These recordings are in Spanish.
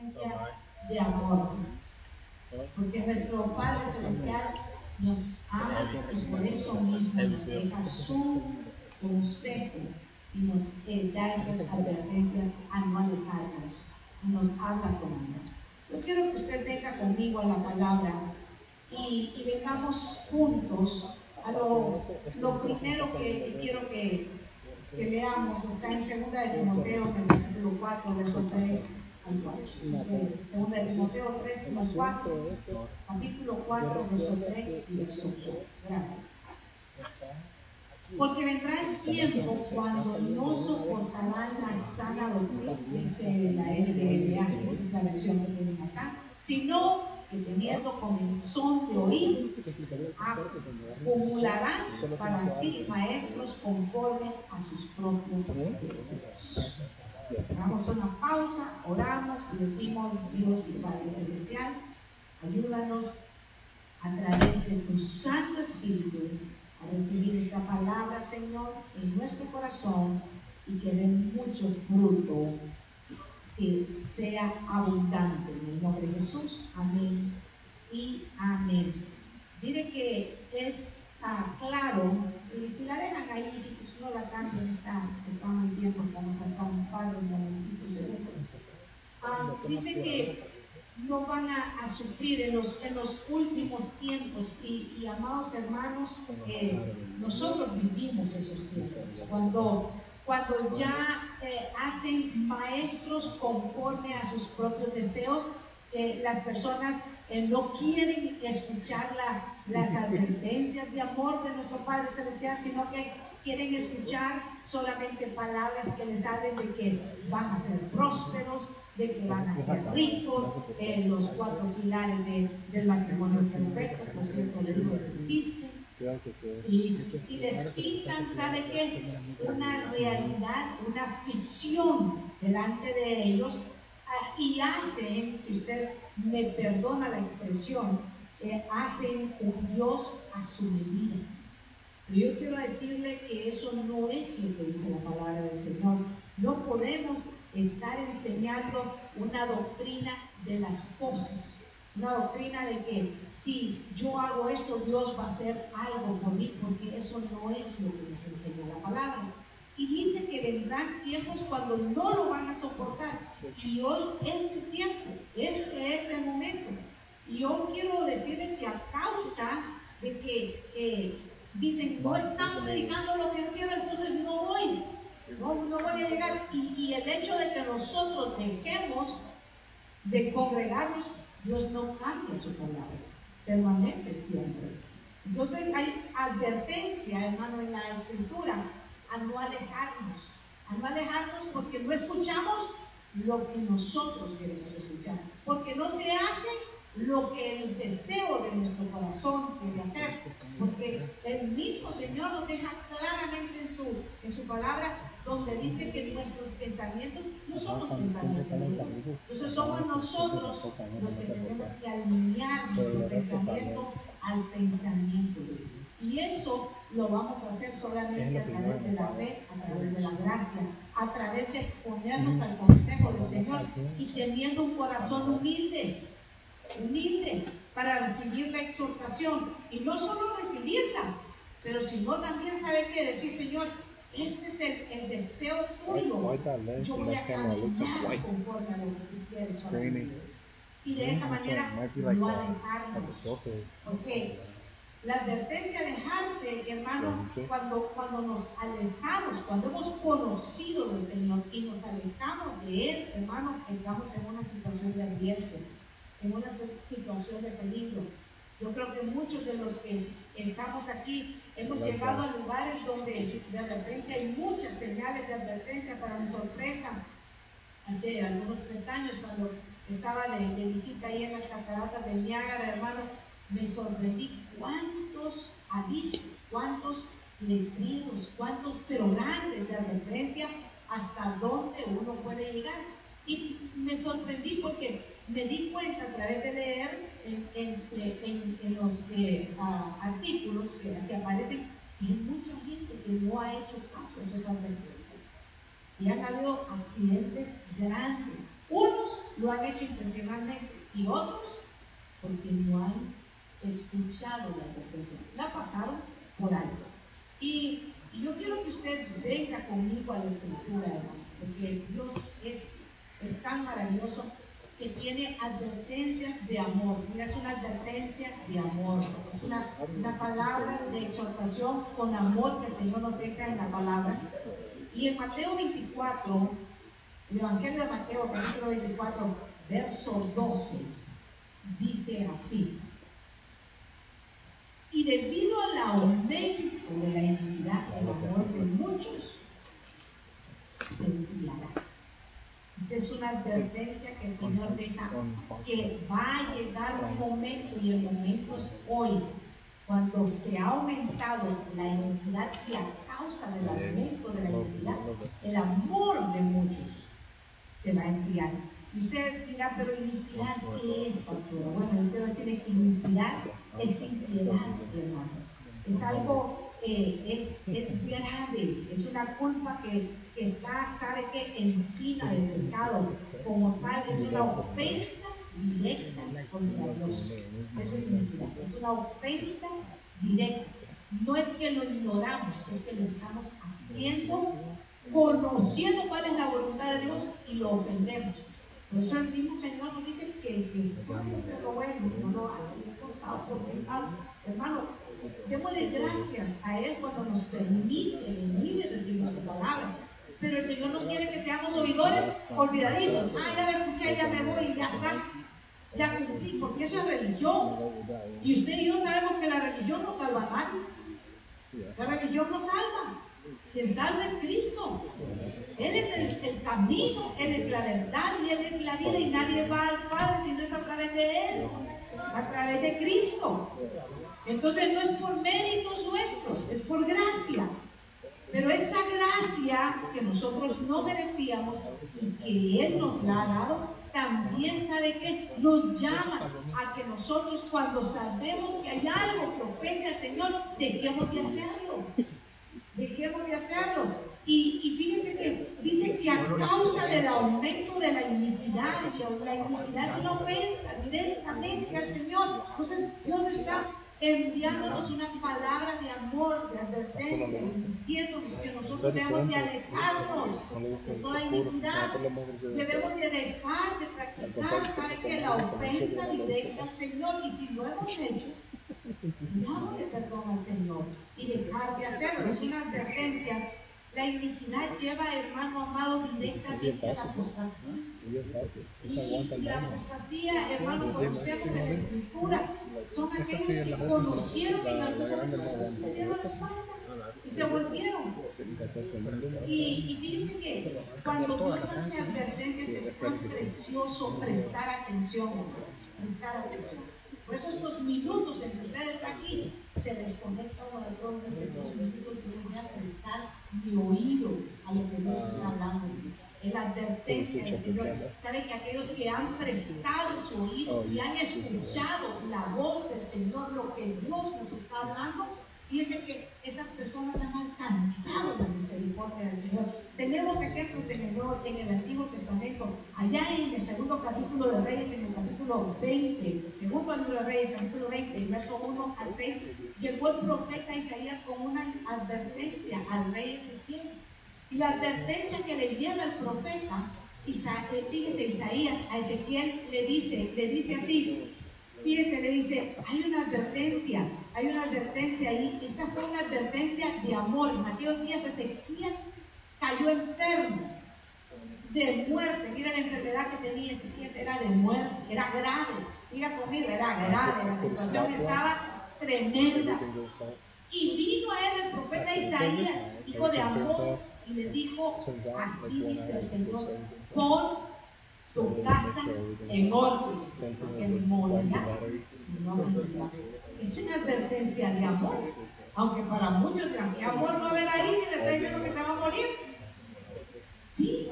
advertencia de amor. Porque nuestro Padre Celestial nos ama y por eso mismo nos deja su consejo y nos eh, da estas advertencias a no alejarnos y nos habla con amor. Yo quiero que usted venga conmigo a la palabra y, y vengamos juntos a lo, lo primero que quiero que, que, leamos. Está en 2 de Timoteo, capítulo 4, verso 3 al 4. 2 de Timoteo 3 y 4, capítulo 4, verso 3 y verso 4. Gracias. Porque vendrá el tiempo cuando no soportarán la sana doctrina, dice la LBLA, esa es la versión que tienen acá, sino que teniendo comenzón de oír, acumularán para sí maestros conforme a sus propios deseos. Damos una pausa, oramos y decimos, Dios y Padre Celestial, ayúdanos a través de tu Santo Espíritu a recibir esta palabra, Señor, en nuestro corazón y que dé mucho fruto, que sea abundante. En el nombre de Jesús, amén y amén. Mire que es ah, claro, y si la dejan ahí, no la está, está muy bien porque vamos a un par de momentitos. Ah, dice que no van a, sufrir en los, en los últimos tiempos. Y, amados hermanos, eh, nosotros vivimos esos tiempos. Cuando, cuando ya eh, hacen maestros conforme a sus propios deseos, eh, las personas no quieren escuchar las advertencias de amor de nuestro Padre Celestial, sino que quieren escuchar solamente palabras que les hablen de que van a ser prósperos, de que van a ser ricos, eh, los cuatro pilares del matrimonio perfecto, por cierto, de Dios existen. Y, y, les pintan, ¿sabe qué? Una realidad, una ficción delante de ellos ah, y hacen, si usted me perdona la expresión, eh, hacen un Dios a su medida. Yo quiero decirle que eso no es lo que dice la palabra del Señor. No podemos estar enseñando una doctrina de las cosas, una doctrina de que si yo hago esto, Dios va a hacer algo por mí, porque eso no es lo que nos enseña la palabra. Y dice que vendrán tiempos cuando no lo van a soportar. Y hoy, este tiempo, este es el momento. Y yo quiero decirle que a causa de que eh, dicen, no están predicando lo que yo quiero, entonces no voy no, no voy a llegar. Y, el hecho de que nosotros dejemos de congregarnos, Dios no cambia su palabra, permanece siempre. Entonces hay advertencia, hermano, en la escritura, a no alejarnos, a no alejarnos porque no escuchamos lo que nosotros queremos escuchar, porque no se hace lo que el deseo de nuestro corazón quiere hacer, porque el mismo Señor nos deja claramente en su, en su palabra donde dice que nuestros pensamientos no son los pensamientos de Dios. Entonces somos nosotros los que tenemos que alinear nuestro pensamiento al pensamiento de Dios. Y eso lo vamos a hacer solamente a través de la fe, a través de la gracia, a través de exponernos al consejo del Señor y teniendo un corazón humilde, humilde para recibir la exhortación. Y no solo recibirla, pero sino también saber qué decir, Señor, este es el, el deseo tuyo. Yo voy a caminar conforme a lo que tú quieres Y de esa manera no alejarnos. Okay. La advertencia de dejarse, hermano, cuando, cuando nos alejamos, cuando hemos conocido del Señor y nos alejamos de Él, hermano, estamos en una situación de riesgo, en una situación de peligro. Yo creo que muchos de los que estamos aquí hemos llegado a lugares donde de repente hay muchas señales de advertencia para mi sorpresa. Hace algunos tres años, cuando estaba de, visita ahí en las cataratas del Niágara, hermano, me sorprendí cuántos avisos, cuántos letreros, cuántos, pero grandes de advertencia, hasta dónde uno puede llegar. Y me sorprendí porque me di cuenta a través de leer en, los eh, artículos que, aparecen que hay mucha gente que no ha hecho caso a esas advertencias. Y han habido accidentes grandes. Unos lo han hecho intencionalmente y otros porque no han escuchado la advertencia. La pasaron por algo. Y, yo quiero que usted venga conmigo a la escritura, hermano, porque Dios es, es tan maravilloso que tiene advertencias de amor. Mira, es una advertencia de amor. Es una, una palabra de exhortación con amor que el Señor nos deja en la palabra. Y en Mateo 24, el Evangelio de Mateo, capítulo 24, verso 12, dice así. Y debido al aumento de la iniquidad, el amor de muchos se enfriará. Esta es una advertencia que el Señor deja que va a llegar un momento y el momento es hoy, cuando se ha aumentado la iniquidad y a causa del aumento de la iniquidad, el amor de muchos se va a enfriar. Y usted dirá, pero iniquidad, ¿qué es, pastora? Bueno, yo quiero decirle que iniquidad es impiedad, hermano. Es algo, eh, es, es grave, es una culpa que está, sabe que encima del pecado como tal es una ofensa directa contra Dios. Eso es mentira, es una ofensa directa. No es que lo ignoramos, es que lo estamos haciendo, conociendo cuál es la voluntad de Dios y lo ofendemos. Por eso el mismo Señor nos dice que el que sabe hacer lo bueno no lo hace, es contado por pecado. Hermano, démosle gracias a Él cuando nos permite venir y recibir su palabra pero el Señor no quiere que seamos oidores olvidadizos. Ah, ya la escuché, ya me voy y ya está. Ya cumplí, porque eso es religión. Y usted y yo sabemos que la religión no salva a nadie. La religión no salva. Quien salva es Cristo. Él es el, el, camino, Él es la verdad y Él es la vida. Y nadie va al Padre si no es a través de Él, a través de Cristo. Entonces no es por méritos nuestros, es por gracia. Pero esa gracia que nosotros no merecíamos y que Él nos la ha dado, también sabe que nos llama a que nosotros cuando sabemos que hay algo que ofende al Señor, dejemos de hacerlo. Dejemos de hacerlo. Y, fíjese que dice que a causa del aumento de la iniquidad, la iniquidad es una ofensa directamente al Señor. Entonces Dios está enviándonos una palabra de amor, de advertencia, diciéndonos que nosotros debemos de alejarnos de toda iniquidad, debemos de dejar de practicar, ¿sabe que La ofensa directa al Señor, y si lo hemos hecho, de perdón al Señor y dejar de hacerlo, es una advertencia. La iniquidad lleva, hermano amado, directamente a la apostasía. Y la apostasía, hermano, conocemos en la Escritura, son aquellos que conocieron en algún momento se dieron la espalda y se volvieron. Y, y fíjense que cuando Dios hace advertencias es tan precioso prestar atención, prestar atención. Por eso estos minutos en que usted está aquí, se desconecta uno de todos estos minutos yo voy a prestar mi oído a lo que Dios está hablando. En la advertencia del Señor. Sabe que aquellos que han prestado su oído y han escuchado la voz del Señor, lo que Dios nos está hablando, Fíjense que esas personas han alcanzado la misericordia del Señor. Tenemos ejemplos en el, en el Antiguo Testamento, allá en el segundo capítulo de Reyes, en el capítulo 20, segundo libro de Reyes, capítulo 20, verso 1 al 6, llegó el profeta Isaías con una advertencia al rey Ezequiel. Y la advertencia que le lleva el profeta, eh, fíjese Isaías, a Ezequiel le dice, le dice así, fíjese, le dice, hay una advertencia hay una advertencia ahí. Esa fue una advertencia de amor. En aquellos días Ezequías cayó enfermo de muerte. Mira la enfermedad que tenía Ezequías, era de muerte, era grave. Mira conmigo, era grave. La situación estaba tremenda. Y vino a él el profeta Isaías, hijo de Amós, y le dijo, así dice el Señor, pon tu casa en orden, porque morirás no morirás es una advertencia de amor. Aunque para muchos dirán, ¿qué amor no ver ahí si le está diciendo que se va a morir? Sí,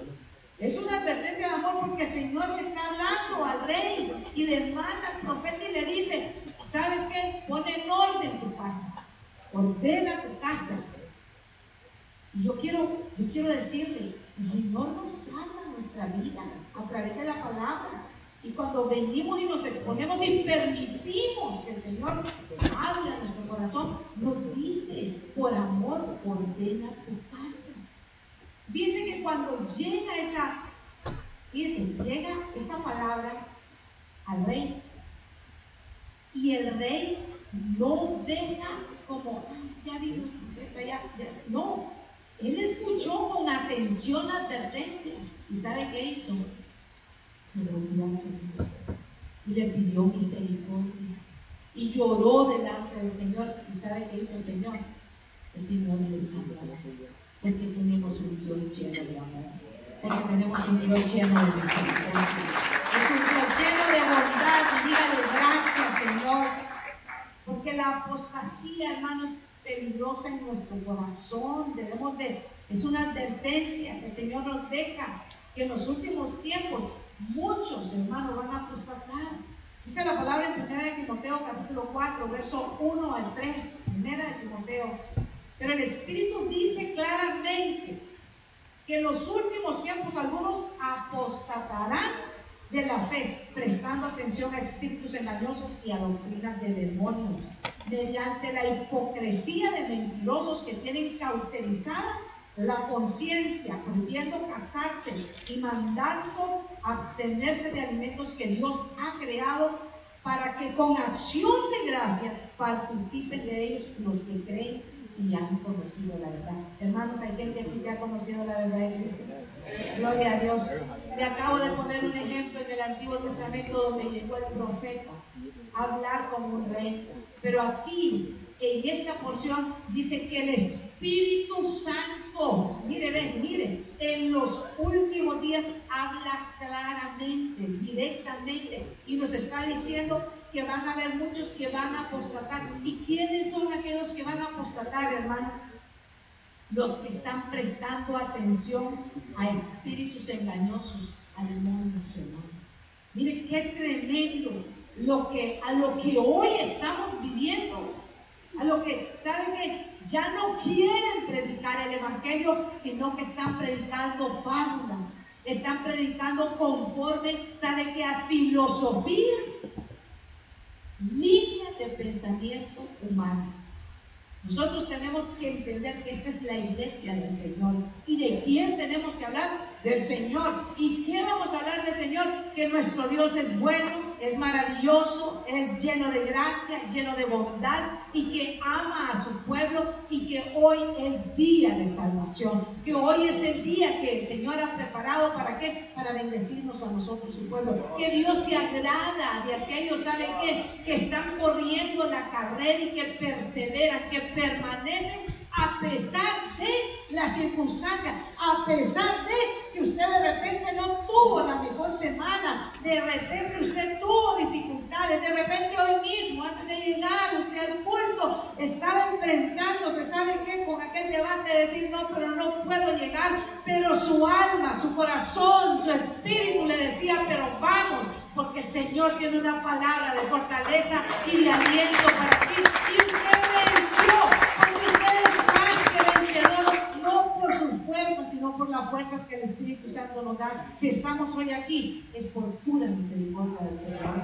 es una advertencia de amor porque el Señor le está hablando al rey y le manda al profeta y le dice, ¿sabes qué? Pone en orden tu casa, ordena tu casa. Y yo quiero, yo quiero decirle, El Señor nos habla nuestra vida a través de la palabra. Y cuando venimos y nos exponemos y permitimos que el Señor hable a nuestro corazón, nos dice, por amor, ordena tu casa. Dice que cuando llega esa, llega esa palabra al rey y el rey no deja como, ya vino no, él escuchó con atención la advertencia y ¿sabe qué hizo? Se volvió al Señor y le pidió misericordia y lloró delante del Señor. Y ¿sabe qué hizo el Señor? El Señor le salva porque tenemos un Dios lleno de amor, porque tenemos un Dios lleno de misericordia, es un Dios lleno de bondad. Dígale gracias Señor, porque la apostasía hermanos peligrosa en nuestro corazón. Debemos de, es una advertencia que el Señor nos deja, que en los últimos tiempos muchos hermanos van a apostatar. Dice la palabra en 1 de Timoteo capítulo 4, verso 1 al 3, 1 de Timoteo. Pero el Espíritu dice claramente que en los últimos tiempos algunos apostatarán de la fe, prestando atención a espíritus engañosos y a doctrinas de demonios, mediante la hipocresía de mentirosos que tienen cauterizada la conciencia, prohibiendo casarse y mandando abstenerse de alimentos que Dios ha creado para que con acción de gracias participen de ellos los que creen y han conocido la verdad. Hermanos, hay gente aquí que ha conocido la verdad de Cristo. Gloria a Dios. Le acabo de poner un ejemplo en el Antiguo Testamento donde llegó el profeta a hablar como un rey. Pero aquí, en esta porción, dice que el Espíritu Santo, mire, ven, mire, en los últimos días habla claramente, directamente, y nos está diciendo que van a haber muchos que van a apostatar. ¿Y quiénes son aquellos que van a apostatar, hermano? Los que están prestando atención a espíritus engañosos, al mundo, hermano. Mire qué tremendo lo que, a lo que hoy estamos viviendo. A lo que, ¿saben que Ya no quieren predicar el Evangelio, sino que están predicando fábulas. Están predicando conforme, ¿saben que A filosofías líneas de pensamiento humanas. Nosotros tenemos que entender que esta es la iglesia del Señor. ¿Y de quién tenemos que hablar? Del Señor. ¿Y qué vamos a hablar del Señor? Que nuestro Dios es bueno, es maravilloso, es lleno de gracia, lleno de bondad y que ama a su pueblo y que hoy es día de salvación, que hoy es el día que el Señor ha preparado para qué? Para bendecirnos a nosotros, su pueblo. Que Dios se agrada de aquellos, ¿saben? Que están corriendo la carrera y que perseveran, que permanecen a pesar de las circunstancias, a pesar de que usted de repente no tuvo la mejor semana, de repente usted tuvo dificultades, de repente hoy mismo, antes de llegar usted al culto, estaba enfrentándose, ¿sabe qué? Con aquel debate de decir, no, pero no puedo llegar, pero su alma, su corazón, su espíritu le decía, pero vamos, porque el Señor tiene una palabra de fortaleza y de aliento para ti. Y usted venció sino por las fuerzas que el Espíritu Santo nos da. Si estamos hoy aquí, es por pura misericordia del Señor.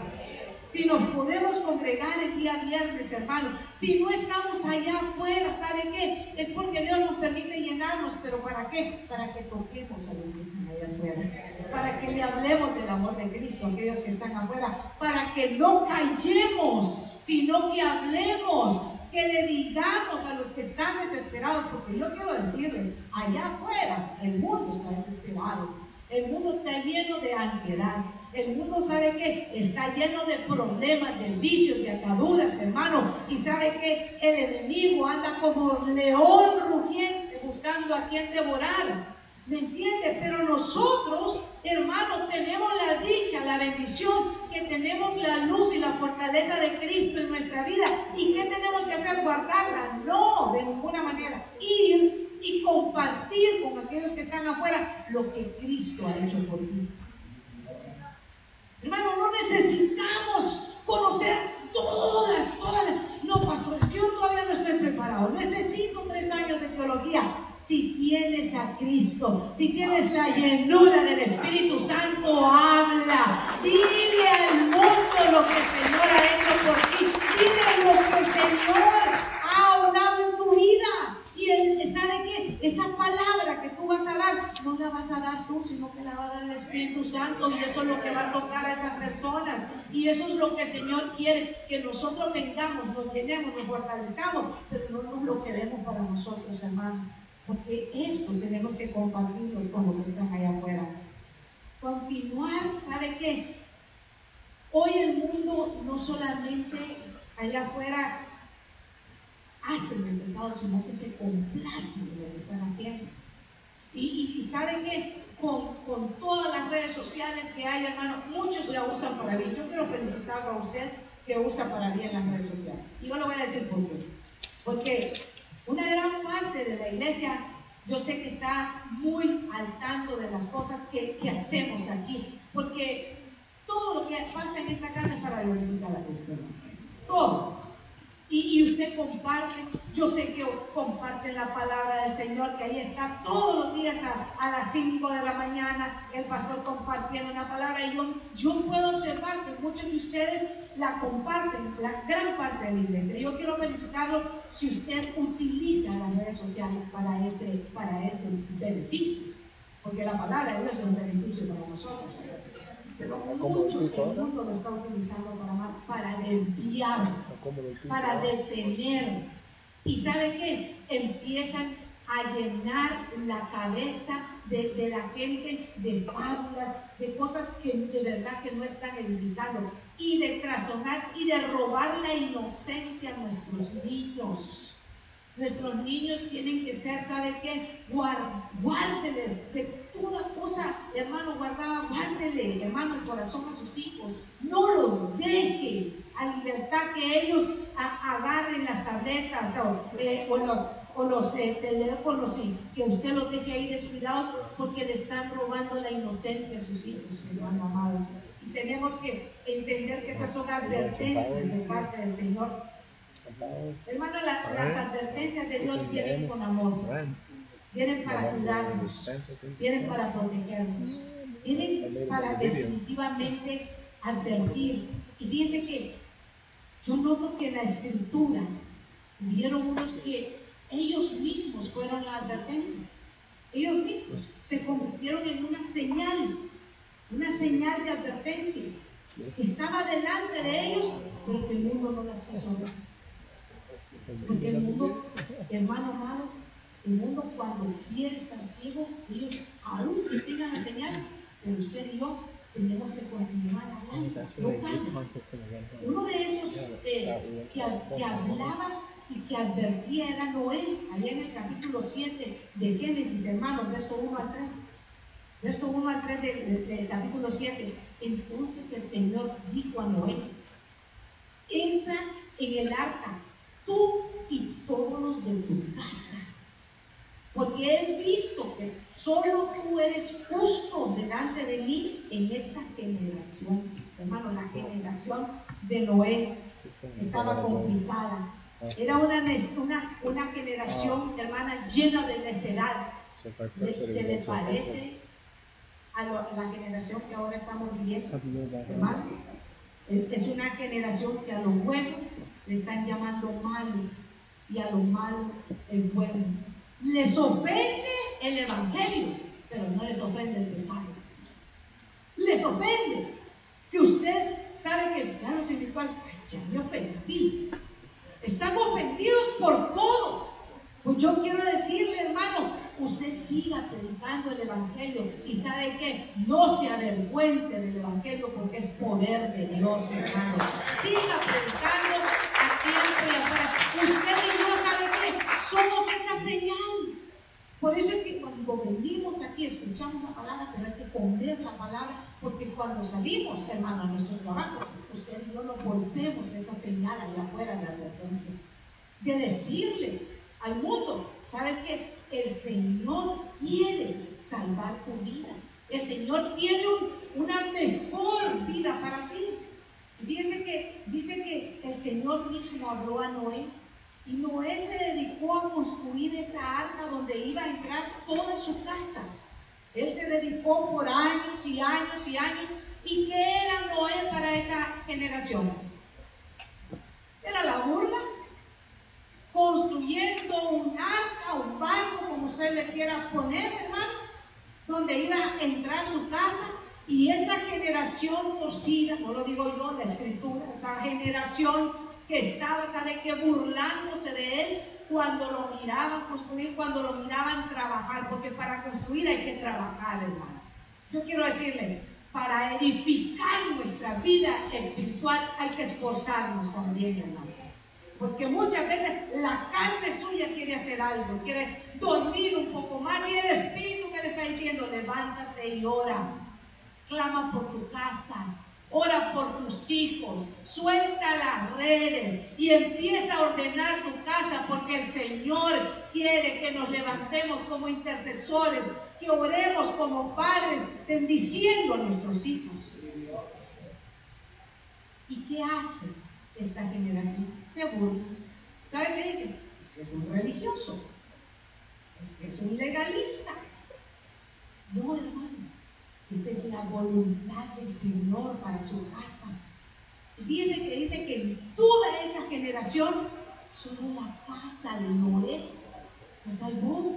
Si nos podemos congregar el día viernes, hermano, si no estamos allá afuera, ¿sabe qué? Es porque Dios nos permite llenarnos, pero ¿para qué? Para que toquemos a los que están allá afuera, para que le hablemos del amor de Cristo a aquellos que están afuera, para que no callemos, sino que hablemos que le digamos a los que están desesperados, porque yo quiero decirle, allá afuera el mundo está desesperado, el mundo está lleno de ansiedad, el mundo sabe que está lleno de problemas, de vicios, de ataduras, hermano, y sabe que el enemigo anda como león rugiente buscando a quien devorar. ¿Me entiende? Pero nosotros, hermanos, tenemos la dicha, la bendición, que tenemos la luz y la fortaleza de Cristo en nuestra vida. ¿Y qué tenemos que hacer? Guardarla. No, de ninguna manera. Ir y compartir con aquellos que están afuera lo que Cristo ha hecho por ti. Hermano, no necesitamos conocer todas, todas. No, pastor, es que yo todavía no estoy preparado. Necesito tres años de teología. Si tienes a Cristo, si tienes la llenura del Espíritu Santo, habla. Dile al mundo lo que el Señor ha hecho por ti. Dile lo que el Señor ha obrado en tu vida. Y él, ¿sabe qué? Esa palabra que tú vas a dar, no la vas a dar tú, sino que la va a dar el Espíritu Santo. Y eso es lo que va a tocar a esas personas. Y eso es lo que el Señor quiere, que nosotros vengamos, nos llenemos, nos fortalezcamos, pero no nos lo queremos para nosotros, hermano. Porque esto tenemos que compartirlo con los que están allá afuera. Continuar, ¿sabe qué? Hoy el mundo no solamente allá afuera hacen el pecado, sino que se complacen de lo que están haciendo. Y, saben que con, con, todas las redes sociales que hay, hermano, muchos la usan para bien. Yo quiero felicitarlo a usted que usa para bien las redes sociales. Y yo le voy a decir por qué. Porque una gran parte de la iglesia, yo sé que está muy al tanto de las cosas que, que hacemos aquí. Porque todo lo que pasa en esta casa es para glorificar a Cristo. Todo y, usted comparte, yo sé que comparte la palabra del Señor, que ahí está todos los días a, las 5 de la mañana el pastor compartiendo una palabra y yo, yo puedo observar que muchos de ustedes la comparten, la gran parte de la iglesia. Yo quiero felicitarlo si usted utiliza las redes sociales para ese, para ese beneficio, porque la palabra de Dios es un beneficio para nosotros. Mucho el mundo lo está utilizando para, para desviar, para detener. ¿Y sabe qué? Empiezan a llenar la cabeza de, de, la gente de fábulas, de cosas que de verdad que no están edificando, y de trastornar y de robar la inocencia a nuestros niños. Nuestros niños tienen que ser, ¿sabe qué? guárdele de toda cosa, hermano, guardada, guárdele, hermano, el corazón a sus hijos. No los deje a libertad que ellos agarren las tabletas o, eh, los, o los eh, teléfonos y que usted los deje ahí descuidados porque le están robando la inocencia a sus hijos, hermano amado. Y tenemos que entender que esas son advertencias de parte del Señor Hermano, las advertencias de Dios vienen con amor, vienen para cuidarnos, vienen para protegernos, vienen para definitivamente advertir. Y fíjense que yo noto que en la escritura vieron unos que ellos mismos fueron la advertencia. Ellos mismos se convirtieron en una señal, una señal de advertencia. Estaba delante de ellos, pero que el mundo no las quiso ver. Porque el mundo, hermano amado, el mundo cuando quiere estar ciego, ellos aún que tengan la señal, pero usted y yo tenemos que continuar hablando. Uno de esos eh, que, que hablaba y que advertía era Noé, allá en el capítulo 7 de Génesis, hermanos, verso 1 al 3. Verso 1 al 3 del capítulo 7. Entonces el Señor dijo a Noé, entra en el arca tú y todos los de tu casa. Porque he visto que solo tú eres justo delante de mí en esta generación. Hermano, la generación de Noé estaba complicada. Era una, una, una generación, hermana, llena de necedad. Se le parece a, la generación que ahora estamos viviendo. Hermano, es una generación que a lo bueno le están llamando malo y a lo malo es bueno. Les ofende el Evangelio, pero no les ofende el pecado. Les ofende que usted sabe que plano espiritual, ya me ofendí. Están ofendidos por todo. Pues yo quiero decirle, hermano, usted siga predicando el Evangelio y sabe que no se avergüence del Evangelio porque es poder de Dios, hermano. Siga predicando a tiempo y afuera. Usted y yo sabe que somos esa señal. Por eso es que cuando venimos aquí escuchamos la palabra, pero hay que comer la palabra, porque cuando salimos, hermano, a nuestros trabajos, usted y yo nos volvemos esa señal allá afuera de la advertencia. De decirle al mundo, ¿sabes qué? el Señor quiere salvar tu vida. El Señor tiene una mejor vida para ti. Dice que, dice que el Señor mismo habló a Noé Noé se dedicó a construir esa arca donde iba a entrar toda su casa. Él se dedicó por años y años y años. ¿Y qué era Noé para esa generación? Era la burla, construyendo un arca, un barco, como usted le quiera poner, hermano, donde iba a entrar su casa. Y esa generación cocida, no lo digo yo, la escritura, esa generación que estaba, ¿sabe qué? Burlándose de él cuando lo miraban construir, cuando lo miraban trabajar, porque para construir hay que trabajar, hermano. Yo quiero decirle, para edificar nuestra vida espiritual hay que esforzarnos también, hermano. Porque muchas veces la carne suya quiere hacer algo, quiere dormir un poco más y el espíritu que le está diciendo, levántate y ora, clama por tu casa, ora por tus hijos, suelta las redes y empieza a ordenar tu casa porque el Señor quiere que nos levantemos como intercesores, que oremos como padres, bendiciendo a nuestros hijos. ¿Y qué hace esta generación? Se burla. ¿Sabe qué dice? Es que es un religioso, es que es un legalista. No, hermano. Esa es la voluntad del Señor para su casa. Y fíjese que dice que en toda esa generación, solo la casa de Noé se salvó.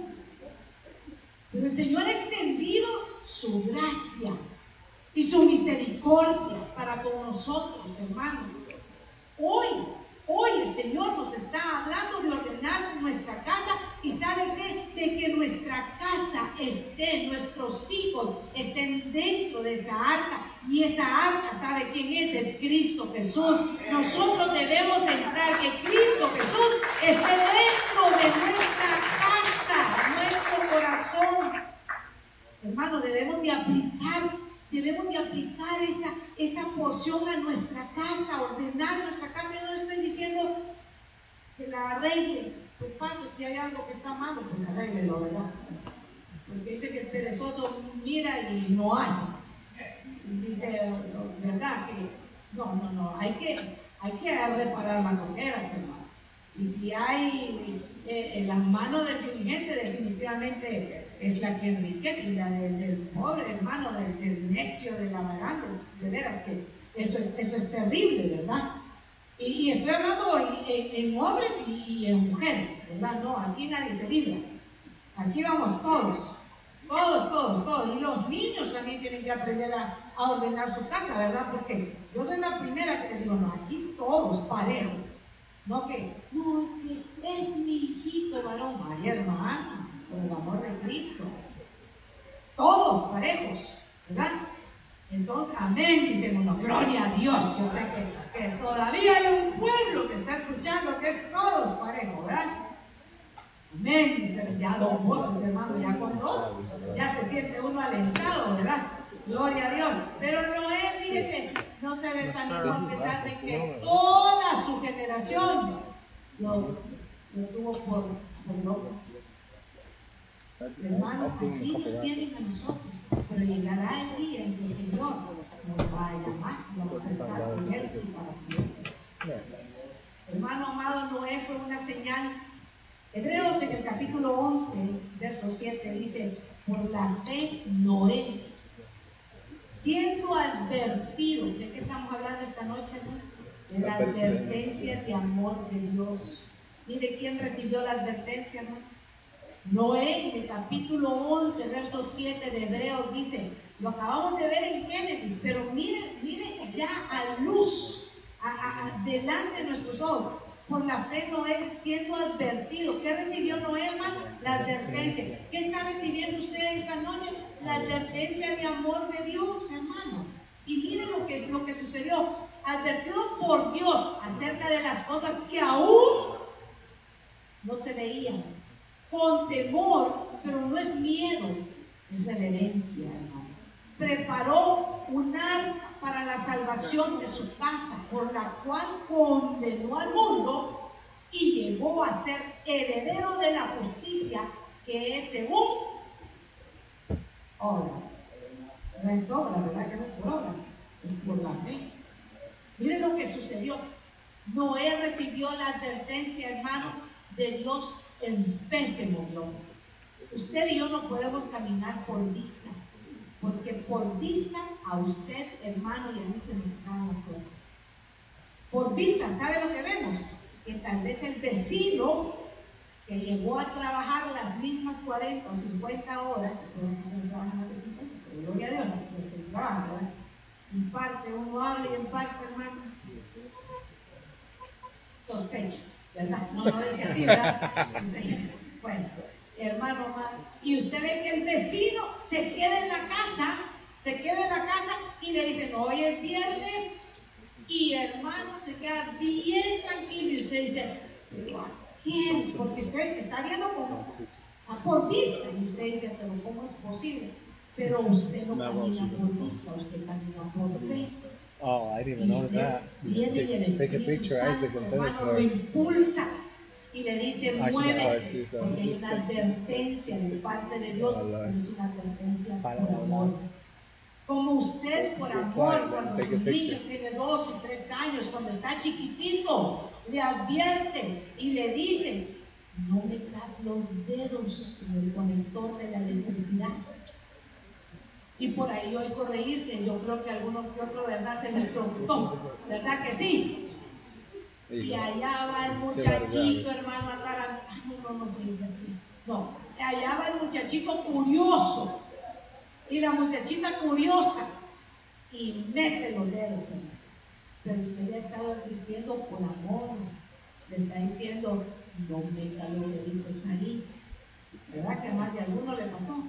Pero el Señor ha extendido su gracia y su misericordia para con nosotros, hermanos. Hoy Hoy el Señor nos está hablando de ordenar nuestra casa y sabe qué? De que nuestra casa esté, nuestros hijos estén dentro de esa arca. Y esa arca, ¿sabe quién es? Es Cristo Jesús. Nosotros debemos entrar, que Cristo Jesús esté dentro de nuestra casa, nuestro corazón. Hermano, debemos de aplicar Debemos de aplicar esa, esa porción a nuestra casa, ordenar nuestra casa. Yo no estoy diciendo que la arregle. Pues paso, si hay algo que está malo, pues arreglelo, ¿verdad? Porque dice que el perezoso mira y no hace. Dice, ¿verdad? No, no, no, hay que, hay que reparar las coqueras, hermano. Y si hay eh, en las manos del dirigente, definitivamente es la que enriquece y la del, pobre hermano, del, necio, del amarante, de veras que eso es, eso es terrible, ¿verdad? Y, estoy hablando en, hombres y, en mujeres, ¿verdad? No, aquí nadie se libra. Aquí vamos todos, todos, todos, todos. Y los niños también tienen que aprender a, a ordenar su casa, ¿verdad? Porque yo soy la primera que le digo, no, aquí todos parejo. No que, no, es que es mi hijito varón, ay hermana por el amor de Cristo. Todos parejos, ¿verdad? Entonces, amén, dice uno, gloria a Dios. Yo sé que, todavía hay un pueblo que está escuchando que es todos parejos, ¿verdad? Amén, pero ya dos voces, hermano, ya con dos, ya se siente uno alentado, ¿verdad? Gloria a Dios. Pero no es, fíjese, no se desanimó a pesar de que toda su generación lo, lo tuvo por, por loco. Hermano, así nos tienen a nosotros. Pero llegará el día en que el Señor nos va a llamar. Vamos a estar con Él y para siempre. Hermano amado, Noé fue una señal. Hebreos en el capítulo 11, verso 7 dice, por la fe Noé, siendo advertido, ¿de qué estamos hablando esta noche? De la advertencia de amor de Dios. Mire quién recibió la advertencia, ¿no? Noé, en el capítulo 11, verso 7 de Hebreos, dice, lo acabamos de ver en Génesis, pero miren, miren ya a luz, delante de nuestros ojos. Por la fe Noé siendo advertido. ¿Qué recibió Noé, hermano? La advertencia. ¿Qué está recibiendo usted esta noche? La advertencia de amor de Dios, hermano. Y miren lo que, lo que sucedió. Advertido por Dios acerca de las cosas que aún no se veían con temor, pero no es miedo, es reverencia, hermano. Preparó un arca para la salvación de su casa, por la cual condenó al mundo y llegó a ser heredero de la justicia, que es según obras. No es obra, ¿verdad? Que no es por obras, es por la fe. Miren lo que sucedió. Noé recibió la advertencia, hermano, de Dios se movió. Usted y yo no podemos caminar por vista, porque por vista a usted, hermano, y a mí se nos caen las cosas. Por vista, ¿sabe lo que vemos? Que tal vez el vecino que llegó a trabajar las mismas 40 o 50 horas, que no más de 50, pero gloria a Dios, que trabaja, ¿verdad? En parte uno habla y en parte, hermano, sospecha, ¿verdad? No lo dice así, ¿verdad? Bueno, hermano, y usted ve que el vecino se queda en la casa, se queda en la casa y le dicen, hoy es viernes, y hermano se queda bien tranquilo y usted dice, ¿quién? Porque usted está viendo como a por vista y usted dice, pero ¿cómo es posible? Pero usted no camina por vista, usted camina por fe. Oh, I didn't even notice that. Take, a picture, Isaac, and send it to her. impulsa y le dice, Aquí, mueve, porque hay una advertencia de parte de Dios, es una advertencia por amor. Como usted por amor, cuando su niño tiene dos y tres años, cuando está chiquitito, le advierte y le dice, no metas los dedos en el conector de la electricidad. Y por ahí oigo reírse, yo creo que alguno que otro, ¿verdad? Se le electrocutó, ¿verdad que sí? Y allá va el muchachito, hermano, atar no, no, no se dice así. No, allá va el muchachito curioso. Y la muchachita curiosa. Y mete los dedos, hermano. Pero usted le ha estado advirtiendo por amor. Le está diciendo, no meta los deditos ahí. ¿Verdad que a más de alguno le pasó?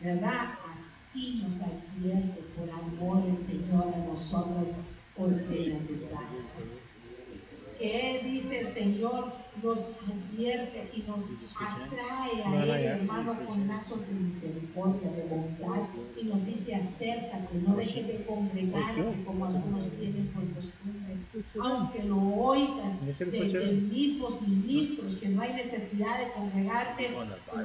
¿Verdad? Así nos advierte por amor el Señor a nosotros. Ordena tu casa que Él dice el Señor nos advierte y nos atrae a Él, hermano, con lazos de misericordia, de bondad, y nos dice acércate, no dejes de congregarte como algunos tienen por costumbre, aunque lo oigas de, de mismos ministros, que no hay necesidad de congregarte,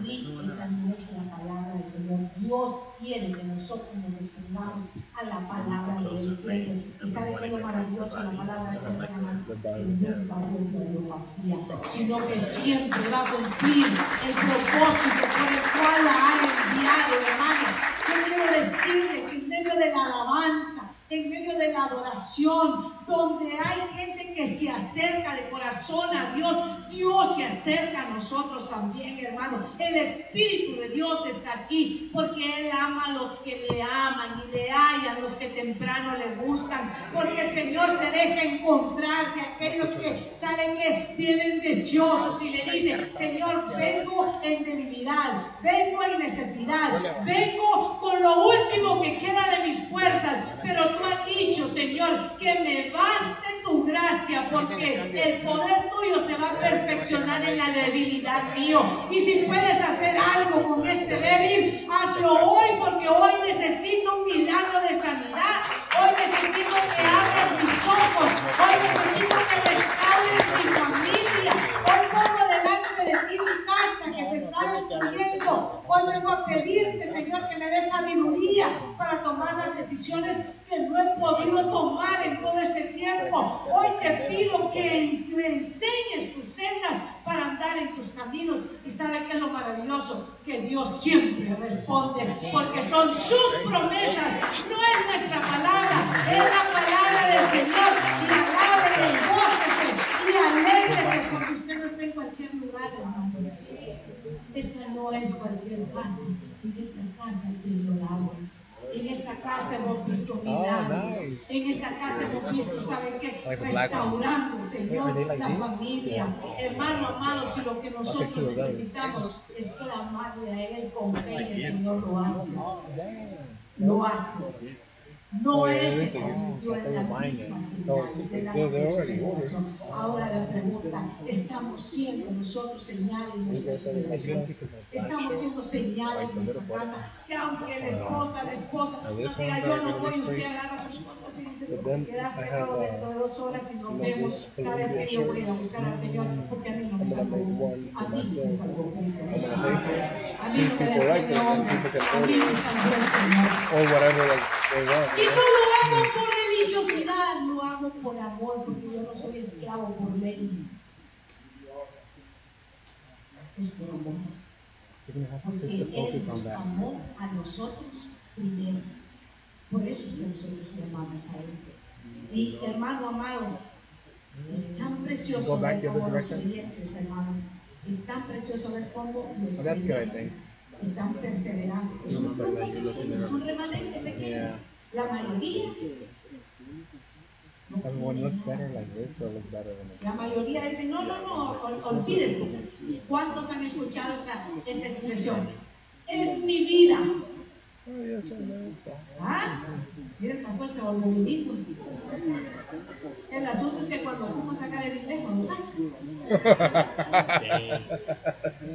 di, esa no es la palabra del Señor. Dios quiere que nosotros nos expongamos a la palabra de Él siempre. ¿Y sabe qué es lo maravilloso de la palabra del Señor, hermano? Que nunca vuelve a Dios vacía, sino que siempre va a cumplir el propósito por el cual la ha enviado, hermano. Yo quiero decirle que en medio de la alabanza, en medio de la adoración, donde hay gente que se acerca de corazón a Dios, Dios se acerca a nosotros también, hermano. El Espíritu de Dios está aquí porque Él ama a los que le aman y le hallan los que temprano le buscan, porque el Señor se deja encontrar de aquellos que saben que vienen deseosos y le dice, Señor, vengo en debilidad, vengo en necesidad, vengo con lo último que queda de mis fuerzas, pero tú has dicho, Señor, que me baste tu gracia, porque el poder tuyo se va a perfeccionar en la debilidad mío. Y si puedes hacer algo con este débil, hazlo hoy, porque hoy necesito un milagro de sanidad. Hoy necesito que abras mis ojos. Hoy necesito que restaures mi familia. Hoy pongo delante de ti mi casa que se está destruyendo. Hoy vengo a pedirte, Señor, que me des sabiduría para tomar las decisiones que no he podido tomar en todo este tiempo. Hoy te pido que me enseñes tus sendas para andar en tus caminos. Y sabe que es lo maravilloso, que Dios siempre responde, porque son sus promesas, no es nuestra palabra, es la palabra del Señor. Y alábele, y alégrese porque usted no está en cualquier lugar, hermano. Esta no es cualquier casa, en esta casa el Señor habla. En esta casa hemos visto milagros. nice. En esta casa hemos visto, ¿saben qué? Like one. Restaurando, Señor, like la this? familia. Hermano amado, si lo que nosotros necesitamos es clamarle a Él con fe, el Señor lo hace. Oh. Lo hace. No es se convirtió en la misma señal de la. Ahora la pregunta, ¿estamos siendo nosotros señales en nuestra Estamos siendo señales en nuestra casa, que aunque la esposa, la esposa, this diga yo no voy, usted agarra sus cosas y dice, pues te quedaste pero dentro de dos horas y nos vemos, sabes que yo voy a buscar al Señor, porque a mí no me salvó, a mí me salvó Cristo. A mí no me hombre, can a mí me salvó el Señor. Want. Y no lo hago por religiosidad, lo hago por amor, porque yo no soy esclavo por ley. Es por amor. You're gonna have to Porque just Él nos amó a nosotros primero. Por eso es que nosotros le amamos a Él. Y hermano amado, es tan precioso Go back ver cómo los creyentes, hermano, es tan precioso ver cómo los creyentes están perseverando. Es un remanente pequeño. La mayoría Everyone quiere looks nada. better like this or looks better when it's La mayoría dicen, no, no, no, ol- olvídese. ¿Cuántos han escuchado esta, esta expresión? Es mi vida. ¿Ah? Mira, el pastor se volvió bilingüe. El asunto es que cuando ocupa sacar el inglés, no saca.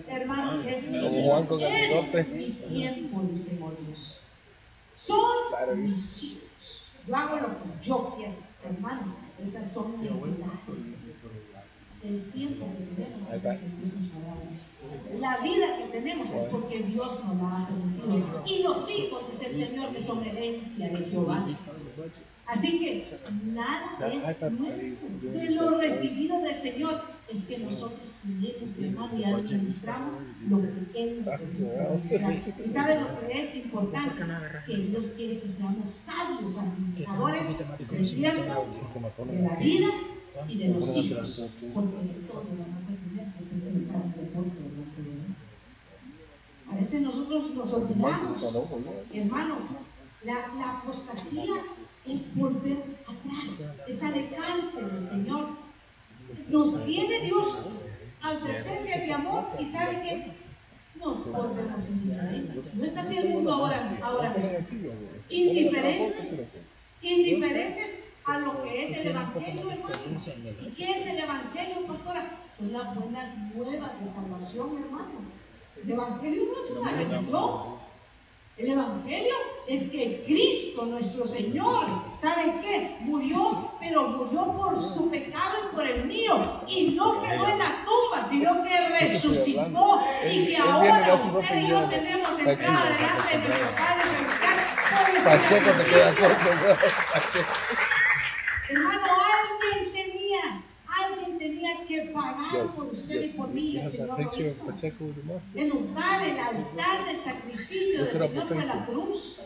Hermano, es mi, es mi tiempo, dice Dios. Son mis hijos. Yo hago lo que yo quiero. Hermano, esas son necesidades. El tiempo que tenemos es el que Dios nos ha dado. La vida que tenemos es porque Dios nos la ha permitido. Y los hijos, dice el Señor, que son herencia de Jehová. Así que nada es nuestro. De lo recibido del Señor es que nosotros tenemos, hermano, y administramos lo que administrar. Y sabe lo que es importante, que Dios quiere que seamos sabios administradores del tiempo, de la vida y de los hijos, porque todos vamos a tener que presentar el delante de. A veces nosotros nos olvidamos Hermano, la apostasía es volver atrás, es alejarse del Señor. Nos tiene Dios advertencia de amor y sabe que nos volvemos indiferentes. No está mundo ahora, ahora mismo. Indiferentes, indiferentes a lo que es el Evangelio, hermano. ¿Y qué es el Evangelio, pastora? Son las buenas nuevas de salvación, hermano. El Evangelio no es una religión. El Evangelio es que Cristo, nuestro Señor, ¿sabe qué? Murió, pero murió por su pecado y por el mío. Y no quedó en la tumba, sino que resucitó. Y que ahora usted y yo tenemos entrada delante de nuestro Padre Celestial. Pacheco te queda corto. Pacheco. Hermano, tenía que pagar por usted y por mí. El Señor lo hizo. the mustache? El lugar, el altar del sacrificio del Señor fue la cruz.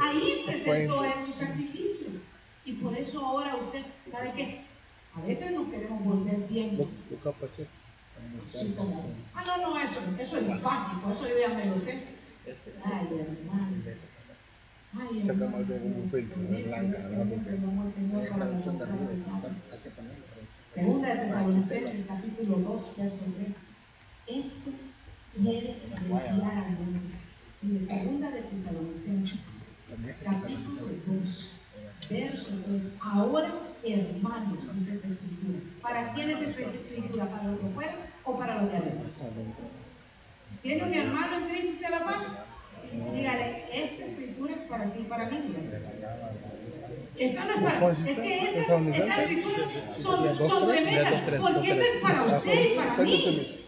A- Ahí a presentó frame. él su sacrificio. Y por eso ahora usted, ¿sabe qué? A veces nos queremos volver bien. Ah, no, no, eso, eso es básico, eso yo ya me lo sé. Ay, hermano. Ay, Saca hermano, más de un filtro, con de eso blanca, es ¿no? tremendo, Segunda de Tesalonicenses, capítulo 2, verso 3. Esto quiere desviar al mundo. Y de segunda de Tesalonicenses, capítulo 2, verso 3. Ahora, hermanos, dice esta escritura. ¿Para quién es esta escritura? ¿Para los de afuera o para los de adentro? ¿Tiene un hermano en Cristo usted la par? Dígale, esta escritura es para ti y para mí. Esta no es para Es que estas, estas escrituras son, son tremendas, porque esta es para usted y para mí.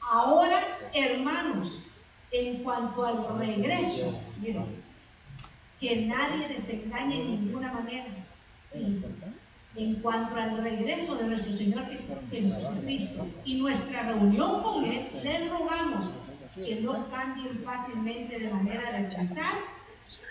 Ahora, hermanos, en cuanto al regreso, que nadie les engañe en ninguna manera. En cuanto al regreso de nuestro Señor Jesucristo y nuestra reunión con Él, les rogamos que no cambien fácilmente de manera de pensar,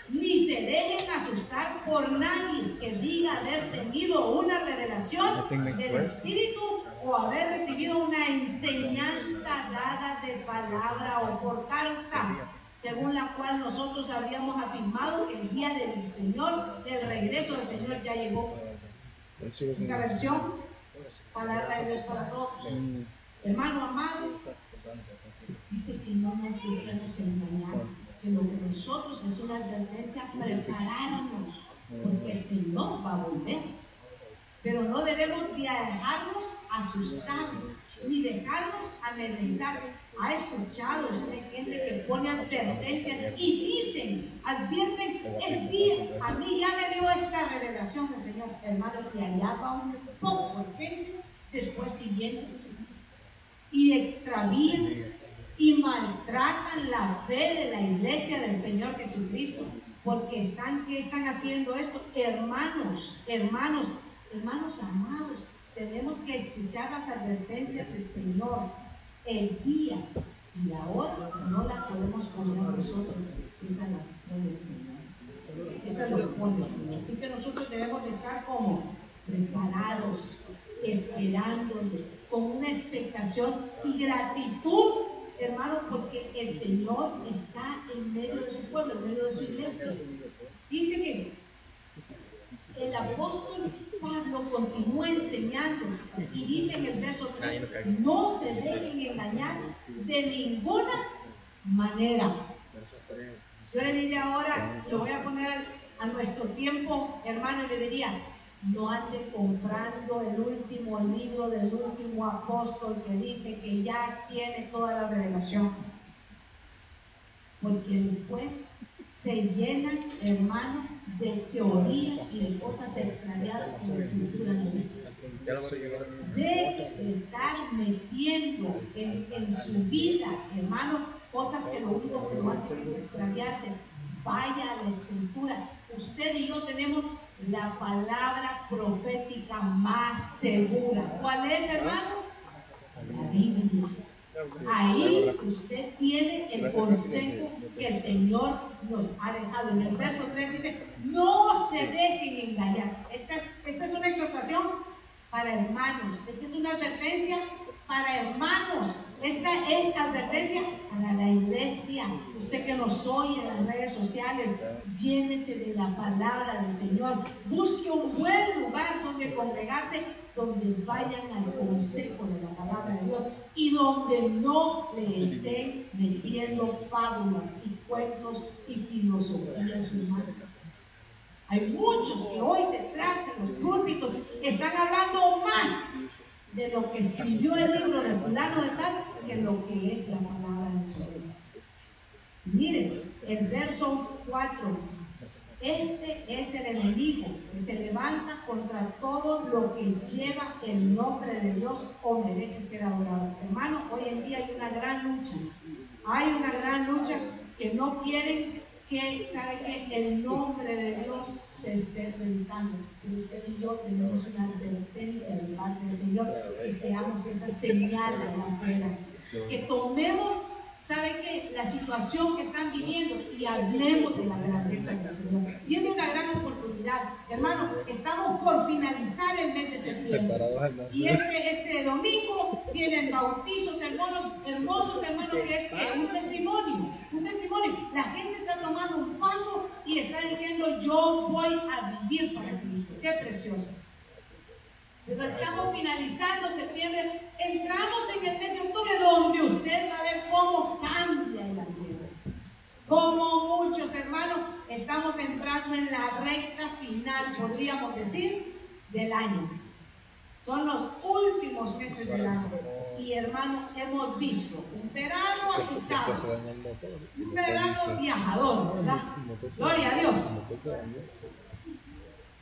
ni se dejen asustar por nadie que diga haber tenido una revelación del Espíritu o haber recibido una enseñanza dada de palabra o por carta, según la cual nosotros habríamos afirmado que el día del Señor, del regreso del Señor ya llegó. Esta versión, palabra de Dios para todos. Hermano amado, dice que no nos dejemos engañar, que lo que nosotros es una advertencia, prepararnos, porque el Señor va a volver. Pero no debemos de dejarnos asustar, ni dejarnos amedrentar. ¿Ha escuchado usted gente que pone advertencias y dicen, advierten, el día, a mí ya me dio esta revelación del Señor, hermano, y allá va un poco de gente después siguiendo el Señor. Y extravían y maltratan la fe de la iglesia del Señor Jesucristo, porque están, ¿qué están haciendo esto? Hermanos, hermanos, Hermanos amados, tenemos que escuchar las advertencias del Señor. El día y la hora no la podemos poner nosotros, esa las pone el Señor. Esa lo pone el Señor. Así que nosotros debemos de estar como preparados, esperándole, con una expectación y gratitud, hermano, porque el Señor está en medio de su pueblo, en medio de su iglesia. Dice que el apóstol Pablo continúa enseñando y dice en el verso 3, no se dejen engañar de ninguna manera. Yo le diría ahora, lo voy a poner a nuestro tiempo, hermano, le diría, no ande comprando el último libro del último apóstol que dice que ya tiene toda la revelación. Porque después se llenan, hermano, de teorías y de cosas extrañadas en la escritura no dice. De estar metiendo en, en su vida, hermano, cosas que lo único que lo hacen es extraviarse. Vaya a la escritura. Usted y yo tenemos la palabra profética más segura. ¿Cuál es, hermano? La Biblia. Ahí usted tiene el consejo que el Señor nos ha dejado. En el verso 3 dice, no se dejen engañar. Esta es, esta es una exhortación para hermanos. Esta es una advertencia para hermanos. Esta es advertencia para la iglesia. Usted que nos oye en las redes sociales, llénese de la palabra del Señor. Busque un buen lugar donde congregarse, donde vayan al consejo de la palabra de Dios y donde no le estén metiendo fábulas y cuentos y filosofías humanas. Hay muchos que hoy detrás de los púlpitos están hablando más de lo que escribió el libro de fulano de tal que lo que es la palabra de Dios. Miren, el verso 4. Este es el enemigo que se levanta contra todo lo que lleva el nombre de Dios o merece ser adorado. Hermano, hoy en día hay una gran lucha. Hay una gran lucha que no quieren que sabe que el nombre de Dios se esté predicando. Pero usted y yo tenemos una advertencia de parte del Señor que seamos esa señal la afuera. Que tomemos, sabe que la situación que están viviendo y hablemos de la grandeza del Señor. Tiene una gran oportunidad. Hermano, estamos por finalizar el mes de septiembre. Y este, este domingo vienen bautizos hermanos, hermosos hermanos, que es un testimonio. Un testimonio. La gente está tomando un paso y está diciendo, yo voy a vivir para Cristo. Qué precioso. Pero estamos finalizando septiembre, entramos en el mes de octubre donde usted va a ver cómo cambia el ambiente. Como muchos hermanos, estamos entrando en la recta final, podríamos decir, del año. Son los últimos meses del año. Y hermano, hemos visto un verano agitado, un verano viajador, ¿verdad? Gloria a Dios.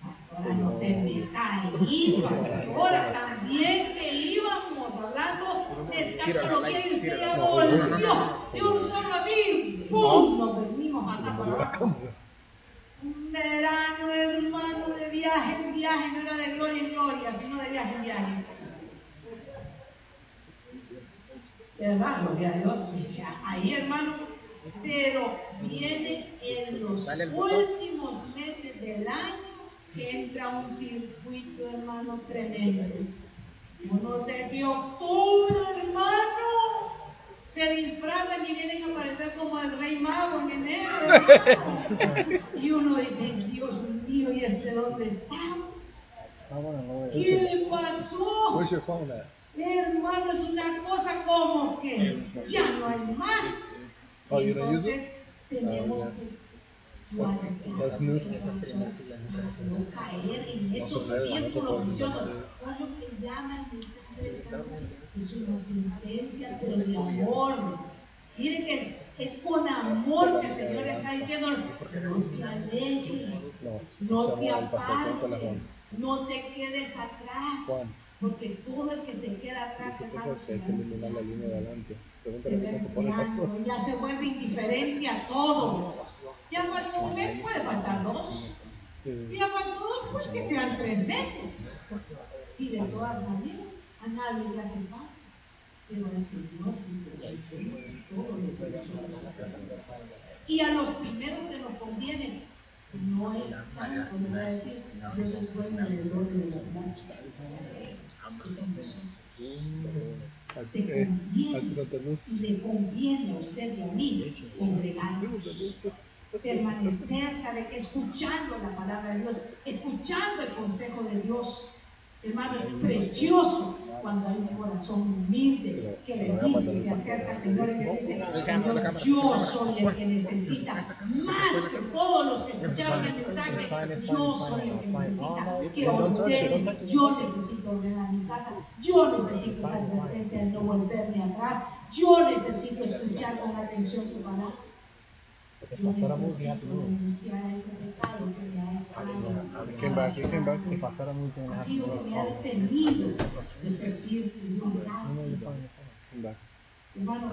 Pastora, no se meta ahí, pastora, también que íbamos hablando de escatología y usted ya volvió de un solo así, ¡pum! Nos venimos acá para abajo. Verano, hermano, de viaje en viaje, no era de gloria en gloria, sino de viaje en viaje. ¿Verdad? Gloria a Dios. Ahí, hermano, pero viene en los últimos meses del año que entra un circuito, hermano, tremendo. Uno desde octubre, hermano, se disfrazan y vienen a aparecer como el rey mago en enero. hermano. Y uno dice, Dios mío, ¿y este dónde está? ¿Qué le pasó? Hermano, es una cosa como que ya no hay más. It? Entonces tenemos Oh, que guardar new. no caer en esos círculos viciosos. ¿Cómo se llama el mensaje de esta noche? Es una advertencia, pero de amor. Miren que es con amor que el Señor está diciendo, no te alejes, no te apartes, no te quedes atrás, porque todo el que se queda atrás, eliminar la línea de adelante. se se ya se vuelve indiferente a todo. Ya faltó un mes, puede faltar dos. Ya faltó dos, pues que sean tres meses. Si de todas maneras a nadie le hace falta. Pero al Señor sí que todo lo que nosotros hacemos. Y a los primeros que nos conviene, no es tanto, a decir, Dios es bueno en el orden de nosotros. A Te conviene no y le conviene a usted y a mí congregarnos, permanecer, sabe que escuchando la palabra de Dios, escuchando el consejo de Dios. Hermano, es precioso cuando hay un corazón humilde que le dice, se acerca al Señor y le dice, Señor, yo soy el que necesita, más que todos los que escucharon el mensaje, yo soy el que necesita que ordene, yo necesito ordenar mi casa, yo necesito esa advertencia de no volverme atrás, yo necesito escuchar con atención tu palabra. Yo necesito renunciar a ese pecado que came back, he came back. Que pasara mucho en la aquello que me ha detenido de honrar. Came back. Hermano,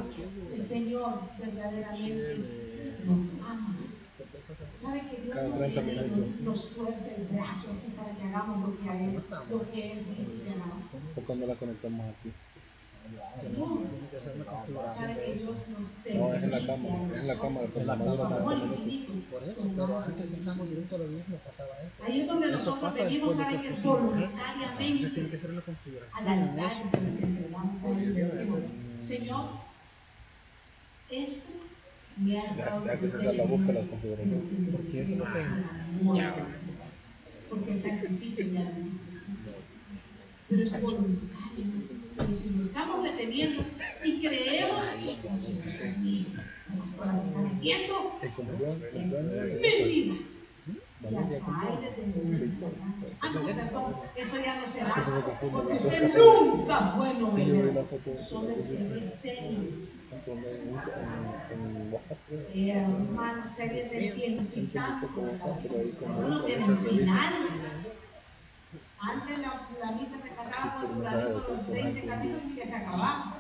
el Señor verdaderamente nos ama. ¿Sabe que Dios no 30 viene y minutos. nos, nos fuerza el brazo así para que hagamos lo que, a él, lo que Él dice que hagamos? ¿Por cuándo la conectamos aquí? No. ¿Sabe que Dios nos No, es en la cama, es en la pero la madura Por 30 minutos. Por eso, pero antes estamos directo a la luz, no pasaba eso. Ahí es donde nosotros pasa venimos, después de ¿sabe que eso. voluntariamente Entonces tiene que ser una configuración. altar eso. se les entregamos a él Señor, esto me ha estado Ya que se la busca la configuración. Porque eso lo sé. Porque sacrificio ya lo hiciste. Pero es voluntario. Pero si nos estamos deteniendo y creemos, si es mío, la pastora se está metiendo, Y mi vida. Y hasta cumplió. ahí detenimiento. Ah, no, perdón, eso ya no se confunde. Porque usted nunca fue Sí, yo vi la novelero. foto de Solo escribe series. Eh, hermano, series de ciento y tanto. No tienen final. Antes la fulanita se casaba con fulanito los 20 capítulos y que se acababa.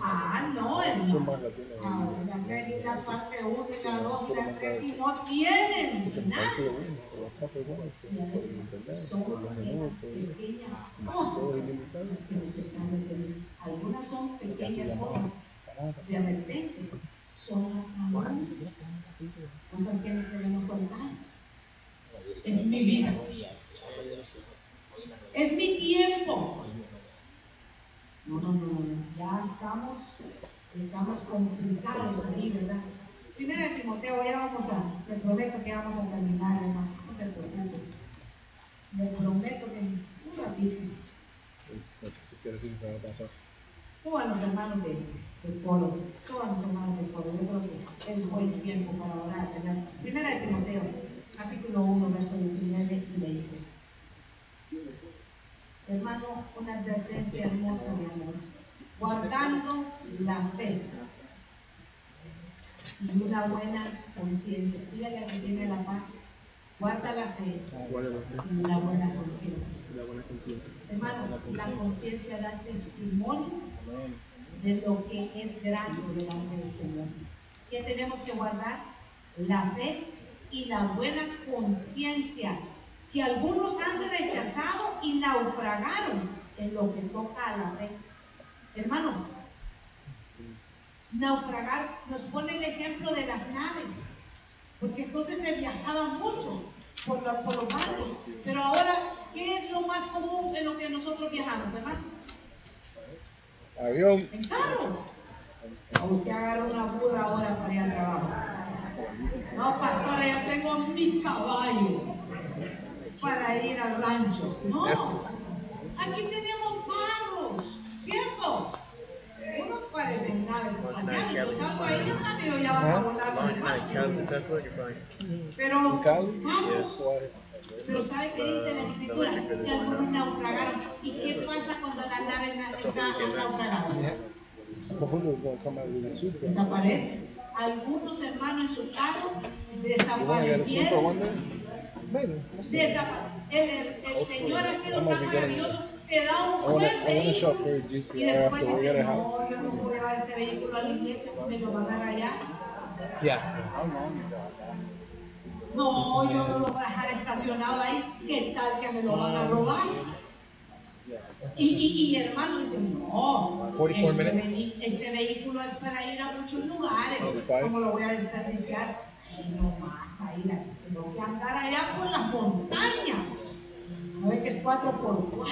Ah, no, hermano. más latinos. Ah, la serie, la parte 1 y la 2 y la 3 y no tienen Que me final. parece bueno, su WhatsApp es bueno, sí, Y a por veces internet, son esas pequeñas cosas las que nos están deteniendo. Algunas son pequeñas cosas, de repente son cosas que no queremos soltar. Es mi vida. Es mi tiempo. No, no, no, no. ya estamos, estamos complicados ahí, ¿verdad? Primero de Timoteo, ya vamos a, le prometo que vamos a terminar, hermano, no se preocupe. Le prometo que un ratito. Suban los hermanos de, del foro, suban los hermanos del foro. Yo creo que es buen tiempo para orar. Primera de Timoteo, capítulo 1, versos 19 y 20. Hermano, una advertencia hermosa de amor. Guardando la fe y una buena conciencia. Dígale a que tiene la paz. Guarda la fe y una buena conciencia. Hermano, la conciencia da testimonio de lo que es grato delante del Señor. ¿Qué tenemos que guardar? La fe y la buena conciencia, que algunos han rechazado y naufragaron en lo que toca a la fe. Hermano, naufragar nos pone el ejemplo de las naves, porque entonces se viajaba mucho por, la- por los barcos, pero ahora, ¿qué es lo más común en lo que nosotros viajamos, hermano? Avión. En carro. O usted agarra una burra ahora para ir al trabajo. No, pastora, yo tengo mi caballo para ir al rancho. No. Aquí tenemos carros, ¿cierto? Unos parecen naves espaciales. Yo salgo ahí, ya van a volar you're fine. Pero. ¿Cuál? Pero ¿sabe qué dice la escritura? Que algunos naufragaron. ¿Y qué pasa cuando la nave na- está naufragada? Desaparece. Algunos hermanos en su carro desaparecieron. Day? Maybe. Desapa- El, el Señor ha sido tan maravilloso. Te da un buen vehículo. Y después we dice, no, yo no puedo llevar este vehículo a la iglesia, me lo van a rayar. Yeah. No, yo no lo voy a dejar estacionado ahí. tal que me lo van a robar? Y, y, y hermano dice, no, 44 este, este vehículo es para ir a muchos lugares, 45. ¿cómo lo voy a desperdiciar? No más, ahí la tengo que andar allá por las montañas. ¿No ve que es 4x4?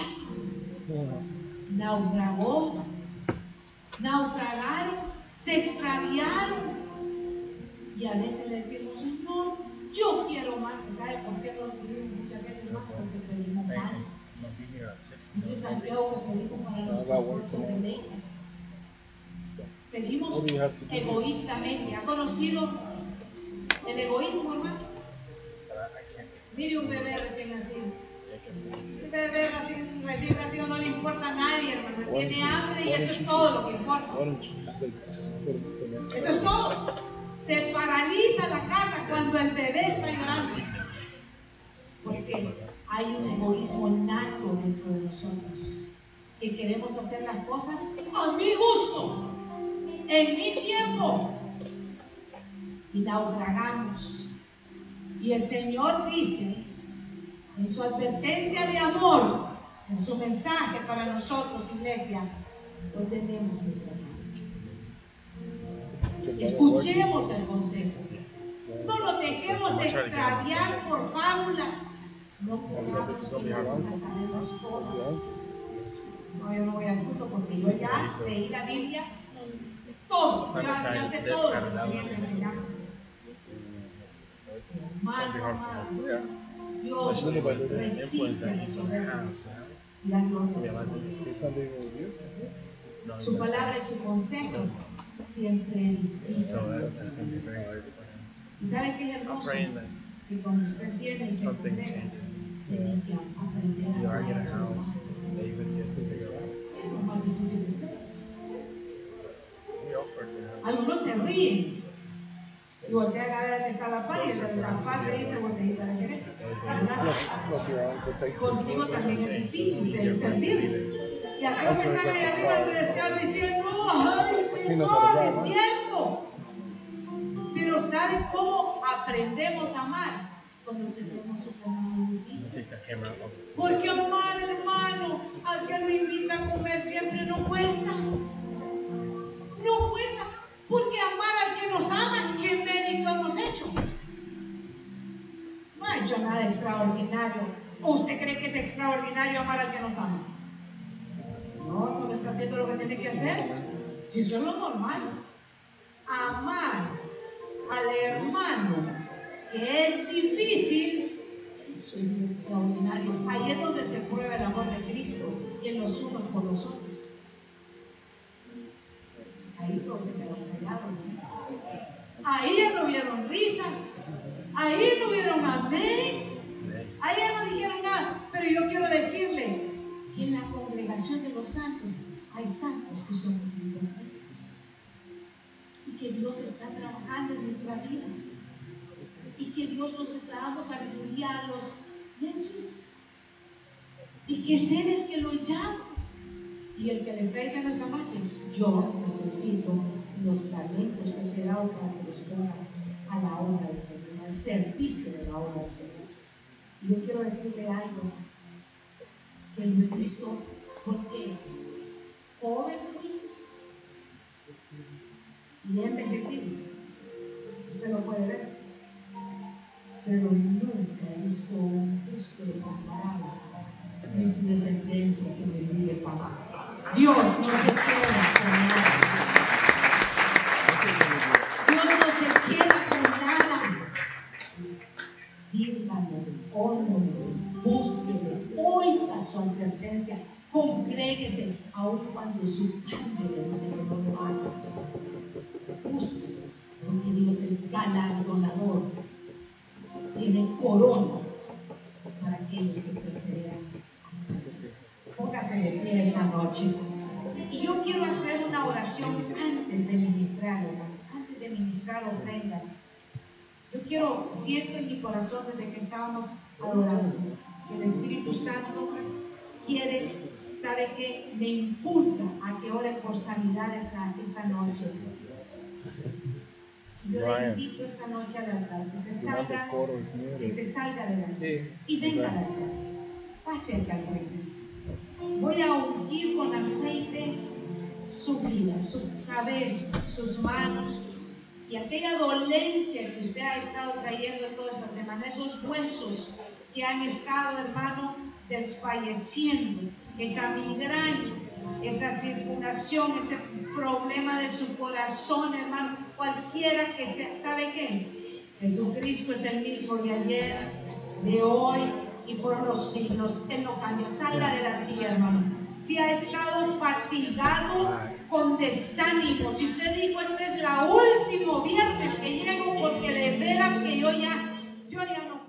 Naufragó, naufragaron, se extraviaron. Y a veces le decimos, Señor, yo quiero más. ¿Y sabe por qué no recibimos muchas veces más? Porque pedimos mal. Dice Santiago que pedimos para los deleites. Pedimos egoístamente. ¿Ha conocido el egoísmo, hermano? Mire un bebé recién nacido. El bebé recién, recién nacido no le importa a nadie, hermano. Tiene hambre y eso es todo lo que importa. Eso es todo. Se paraliza la casa cuando el bebé está llorando. Porque hay un egoísmo nato dentro de nosotros. Que queremos hacer las cosas a mi gusto, en mi tiempo. Y naufragamos. Y el Señor dice, en su advertencia de amor, en su mensaje para nosotros, iglesia, ordenemos nuestra casa. Escuchemos el consejo. No nos dejemos extraviar por fábulas. No pongamos fábulas, sabemos todas. No, yo no voy al culto porque yo ya leí la Biblia todo. Yo ya, ya sé todo lo que tenía que y da gloria a los humildes. Is something with you? Su palabra y su consejo siempre. ¿Y sabe qué es hermoso? Que cuando usted tiene y se congrega, tiene que aprender a amar a su hermano. Es lo más difícil de usted. Algunos se ríen y voltean a ver a que está la par y el- la par le dice botellita de Jerez. Contigo también es difícil ser servir. Y acá que están ahí arriba deben estar diciendo, ¡ay, Señor, es cierto! Pero ¿sabe cómo aprendemos a amar? Cuando tenemos un camino difícil. Porque amar, hermano, al que lo invita a extraordinario amar al que nos ama? No, solo está haciendo lo que tiene que hacer. Si eso es lo normal. Amar al hermano que es difícil, eso es extraordinario. Ahí es donde se prueba el amor de Cristo y en los unos por los otros. Ahí todos se quedaron callados. Ahí ya no vieron risas. Ahí no vieron amén. Ahí ya no de los santos hay santos que somos imperfectos. Y que Dios está trabajando en nuestra vida. Y que Dios nos está dando sabiduría a los necios. Y que ser el que lo llama. Y el que le está diciendo esta noche, yo necesito los talentos que te he dado para que los pongas a la obra del Señor, al servicio de la obra del Señor. Y yo quiero decirle algo que he visto porque joven y he envejecido. Usted lo puede ver. Pero nunca he visto un justo desamparado ni su descendencia que me vive para. Dios no se queda con. Advertencia, congréguese, aun cuando su carne que no lo haga. Búsquele, porque Dios es galardonador. Tiene coronas para aquellos que perseveran hasta el fin. Póngase de pie esta noche. Y yo quiero hacer una oración antes de ministrar, antes de ministrar ofrendas. Yo quiero, siento en mi corazón desde que estábamos adorando, que el Espíritu Santo quiere, sabe que me impulsa a que ore por sanidad esta, esta noche. Yo le invito esta noche al altar, que se salga, que se salga de las sillas y venga al altar. pase al frente. Voy a ungir con aceite su vida, su cabeza, sus manos y aquella dolencia que usted ha estado trayendo en toda esta semana, esos huesos que han estado, hermano, desfalleciendo, esa migraña, esa circulación, ese problema de su corazón, hermano, cualquiera que sea, ¿sabe qué? Jesucristo es el mismo de ayer, de hoy y por los siglos. Él no cambia. Salga de la silla, hermano. Si ha estado fatigado con desánimo, si usted dijo, este es la último viernes que llego porque de veras que yo ya, yo ya no